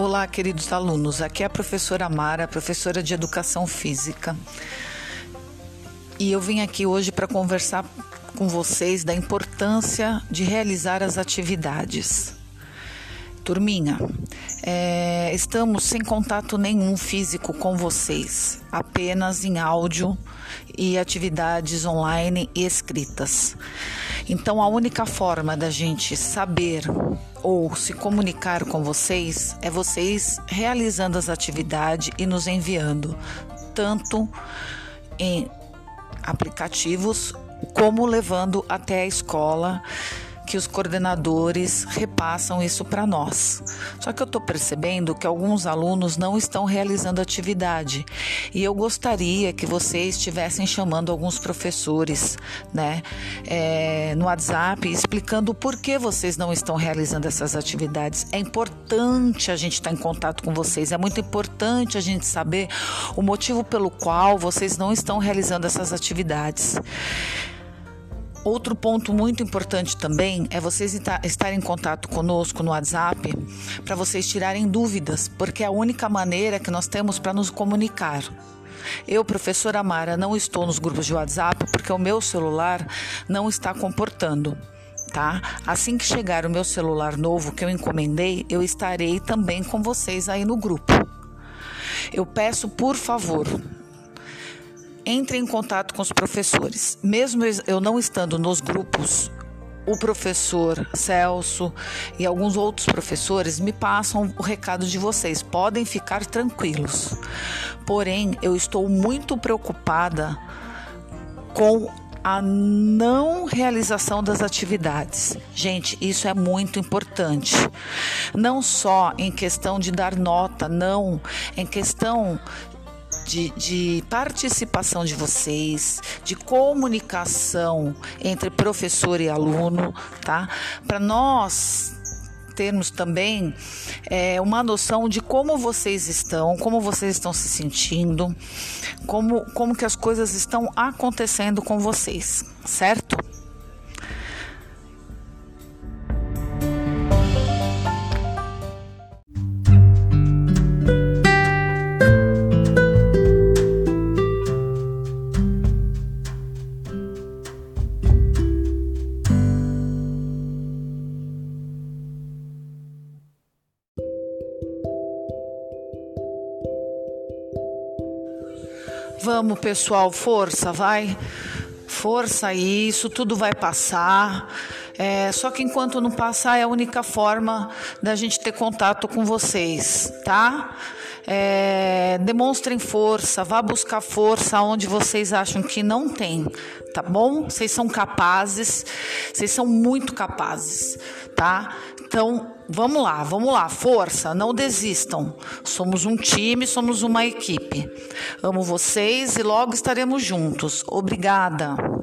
Olá, queridos alunos. Aqui é a professora Mara, professora de Educação Física. E eu vim aqui hoje para conversar com vocês da importância de realizar as atividades. Turminha, é, estamos sem contato nenhum físico com vocês, apenas em áudio e atividades online e escritas. Então, a única forma da gente saber ou se comunicar com vocês é vocês realizando as atividades e nos enviando, tanto em aplicativos como levando até a escola que os coordenadores repassam isso para nós. Só que eu estou percebendo que alguns alunos não estão realizando atividade e eu gostaria que vocês estivessem chamando alguns professores, né, é, no WhatsApp, explicando por que vocês não estão realizando essas atividades. É importante a gente estar tá em contato com vocês, é muito importante a gente saber o motivo pelo qual vocês não estão realizando essas atividades. Outro ponto muito importante também é vocês estarem em contato conosco no WhatsApp para vocês tirarem dúvidas, porque é a única maneira que nós temos para nos comunicar. Eu, professora Mara, não estou nos grupos de WhatsApp porque o meu celular não está comportando. Tá? Assim que chegar o meu celular novo que eu encomendei, eu estarei também com vocês aí no grupo. Eu peço, por favor, entre em contato com os professores. Mesmo eu não estando nos grupos, o professor Celso e alguns outros professores me passam o recado de vocês. Podem ficar tranquilos. Porém, eu estou muito preocupada com a não realização das atividades. Gente, isso é muito importante. Não só em questão de dar nota, não, em questão de, de participação de vocês, de comunicação entre professor e aluno, tá? Para nós termos também é, uma noção de como vocês estão, como vocês estão se sentindo, como, como que as coisas estão acontecendo com vocês, certo? Vamos, pessoal, força, vai. Força isso, tudo vai passar. É, só que enquanto não passar, é a única forma da gente ter contato com vocês, tá? É, demonstrem força, vá buscar força onde vocês acham que não tem, tá bom? Vocês são capazes, vocês são muito capazes, tá? Então, vamos lá, vamos lá, força, não desistam. Somos um time, somos uma equipe. Amo vocês e logo estaremos juntos. Obrigada.